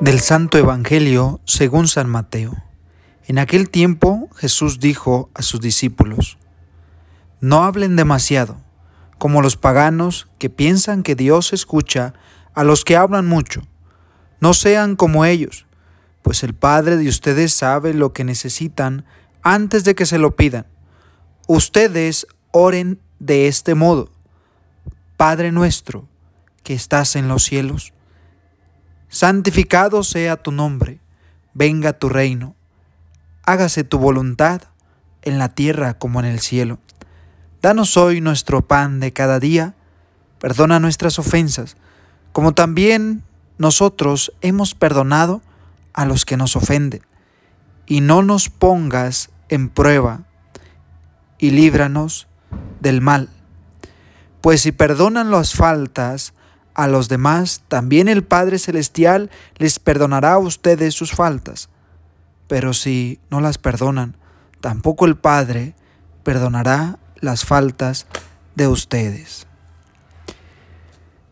Del Santo Evangelio según San Mateo. En aquel tiempo Jesús dijo a sus discípulos, No hablen demasiado, como los paganos que piensan que Dios escucha a los que hablan mucho. No sean como ellos, pues el Padre de ustedes sabe lo que necesitan antes de que se lo pidan. Ustedes oren de este modo. Padre nuestro, que estás en los cielos santificado sea tu nombre, venga tu reino, hágase tu voluntad en la tierra como en el cielo. Danos hoy nuestro pan de cada día, perdona nuestras ofensas, como también nosotros hemos perdonado a los que nos ofenden, y no nos pongas en prueba, y líbranos del mal. Pues si perdonan las faltas a los demás, también el Padre Celestial les perdonará a ustedes sus faltas. Pero si no las perdonan, tampoco el Padre perdonará las faltas de ustedes.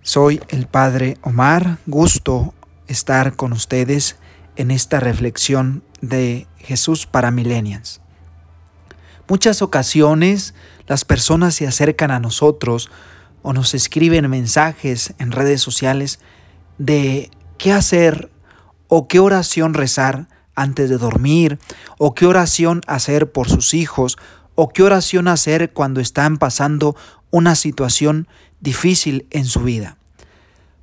Soy el Padre Omar, gusto estar con ustedes en esta reflexión de Jesús para millennials. Muchas ocasiones las personas se acercan a nosotros o nos escriben mensajes en redes sociales de qué hacer o qué oración rezar antes de dormir o qué oración hacer por sus hijos o qué oración hacer cuando están pasando una situación difícil en su vida.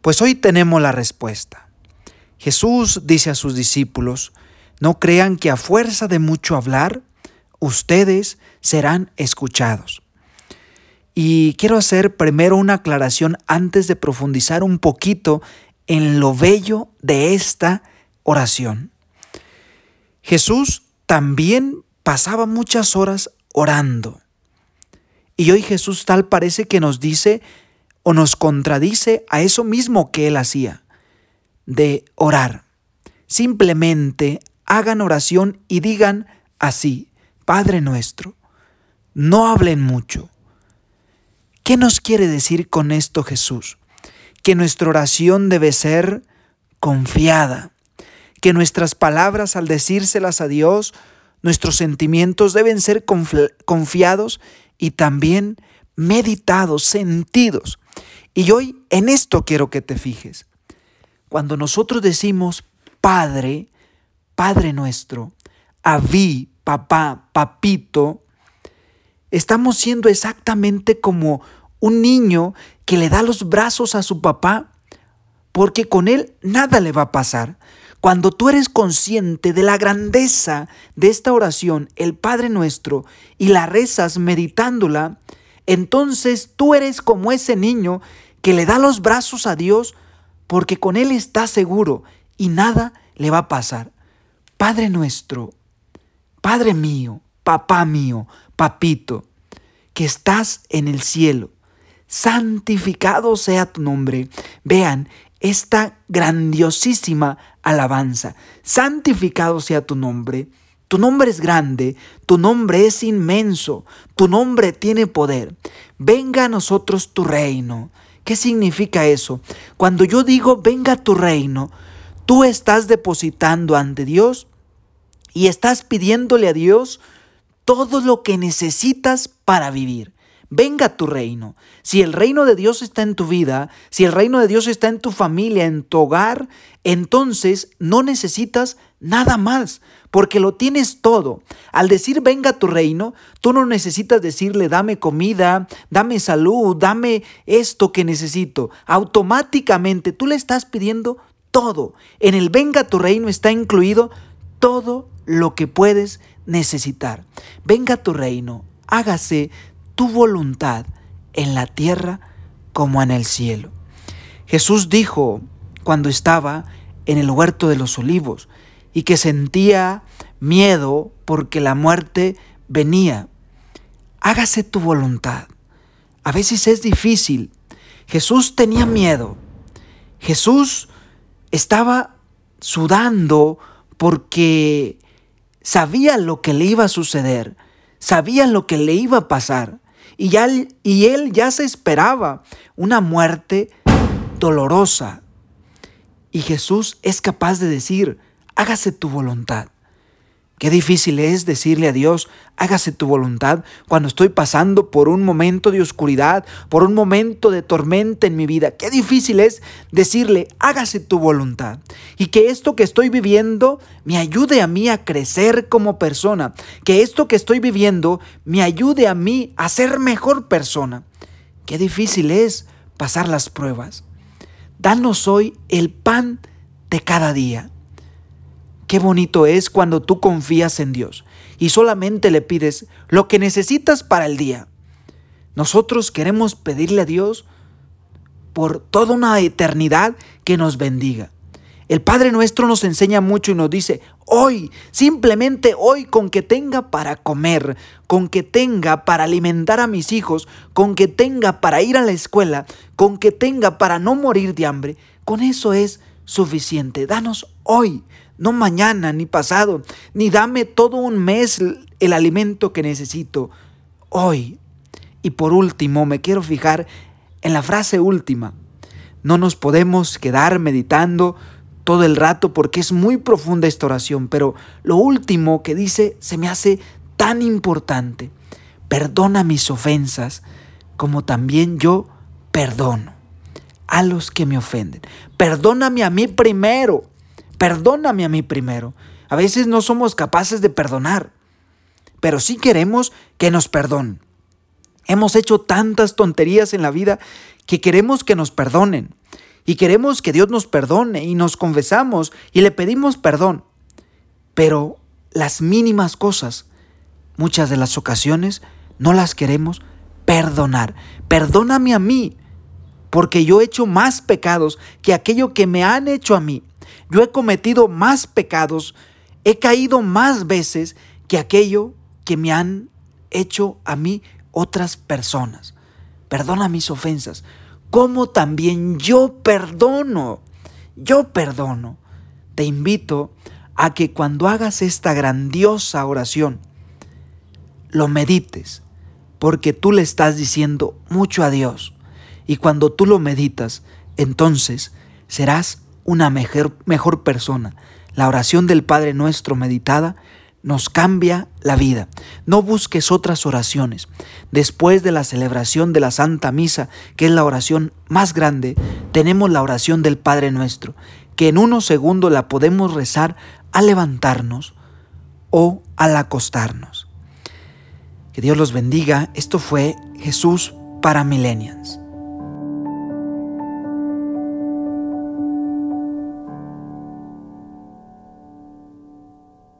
Pues hoy tenemos la respuesta. Jesús dice a sus discípulos, no crean que a fuerza de mucho hablar, ustedes serán escuchados. Y quiero hacer primero una aclaración antes de profundizar un poquito en lo bello de esta oración. Jesús también pasaba muchas horas orando. Y hoy Jesús tal parece que nos dice o nos contradice a eso mismo que él hacía, de orar. Simplemente hagan oración y digan así, Padre nuestro, no hablen mucho ¿Qué nos quiere decir con esto Jesús? Que nuestra oración debe ser confiada, que nuestras palabras al decírselas a Dios, nuestros sentimientos deben ser confiados y también meditados, sentidos. Y hoy en esto quiero que te fijes. Cuando nosotros decimos Padre, Padre nuestro, Aví, papá, papito, Estamos siendo exactamente como un niño que le da los brazos a su papá, porque con él nada le va a pasar. Cuando tú eres consciente de la grandeza de esta oración, el Padre nuestro, y la rezas meditándola, entonces tú eres como ese niño que le da los brazos a Dios porque con Él está seguro y nada le va a pasar. Padre nuestro, Padre mío, papá mío, papito, que estás en el cielo, santificado sea tu nombre. Vean esta grandiosísima alabanza. Santificado sea tu nombre. Tu nombre es grande, tu nombre es inmenso, tu nombre tiene poder. Venga a nosotros tu reino. ¿Qué significa eso? Cuando yo digo venga tu reino, tú estás depositando ante Dios y estás pidiéndole a Dios todo lo que necesitas para vivir. Venga tu reino. Si el reino de Dios está en tu vida, si el reino de Dios está en tu familia, en tu hogar, entonces no necesitas nada más, porque lo tienes todo. Al decir venga tu reino, tú no necesitas decirle dame comida, dame salud, dame esto que necesito. Automáticamente tú le estás pidiendo todo. En el venga tu reino está incluido todo lo que puedes necesitar. Venga tu reino, hágase tu voluntad en la tierra como en el cielo. Jesús dijo cuando estaba en el huerto de los olivos y que sentía miedo porque la muerte venía. Hágase tu voluntad. A veces es difícil. Jesús tenía miedo. Jesús estaba sudando porque sabía lo que le iba a suceder, sabía lo que le iba a pasar. y, ya, y él ya se esperaba una muerte dolorosa. Y Jesús es capaz de decir, hágase tu voluntad. Qué difícil es decirle a Dios, hágase tu voluntad cuando estoy pasando por un momento de oscuridad, por un momento de tormenta en mi vida. Qué difícil es decirle, hágase tu voluntad. Y que esto que estoy viviendo me ayude a mí a crecer como persona. Que esto que estoy viviendo me ayude a mí a ser mejor persona. Qué difícil es pasar las pruebas. Danos hoy el pan de cada día. Qué bonito es cuando tú confías en Dios y solamente le pides lo que necesitas para el día. Nosotros queremos pedirle a Dios por toda una eternidad que nos bendiga. El Padre nuestro nos enseña mucho y nos dice, hoy, simplemente hoy, con que tenga para comer, con que tenga para alimentar a mis hijos, con que tenga para ir a la escuela, con que tenga para no morir de hambre, con eso es suficiente. Danos hoy, no mañana ni pasado, ni dame todo un mes el alimento que necesito hoy. Y por último, me quiero fijar en la frase última. No nos podemos quedar meditando todo el rato porque es muy profunda esta oración, pero lo último que dice se me hace tan importante. Perdona mis ofensas como también yo perdono a los que me ofenden. Perdóname a mí primero. Perdóname a mí primero. A veces no somos capaces de perdonar, pero sí queremos que nos perdonen. Hemos hecho tantas tonterías en la vida que queremos que nos perdonen. Y queremos que Dios nos perdone y nos confesamos y le pedimos perdón. Pero las mínimas cosas, muchas de las ocasiones, no las queremos perdonar. Perdóname a mí porque yo he hecho más pecados que aquello que me han hecho a mí. Yo he cometido más pecados, he caído más veces que aquello que me han hecho a mí otras personas. Perdona mis ofensas, como también yo perdono. Yo perdono. Te invito a que cuando hagas esta grandiosa oración, lo medites, porque tú le estás diciendo mucho a Dios. Y cuando tú lo meditas, entonces serás una mejor, persona. La oración del Padre nuestro meditada nos cambia la vida. No busques otras oraciones. Después de la celebración de la Santa Misa, que es la oración más grande, tenemos la oración del Padre nuestro, que en unos segundos la podemos rezar al levantarnos o al acostarnos. Que Dios los bendiga. Esto fue Jesús para Millennials.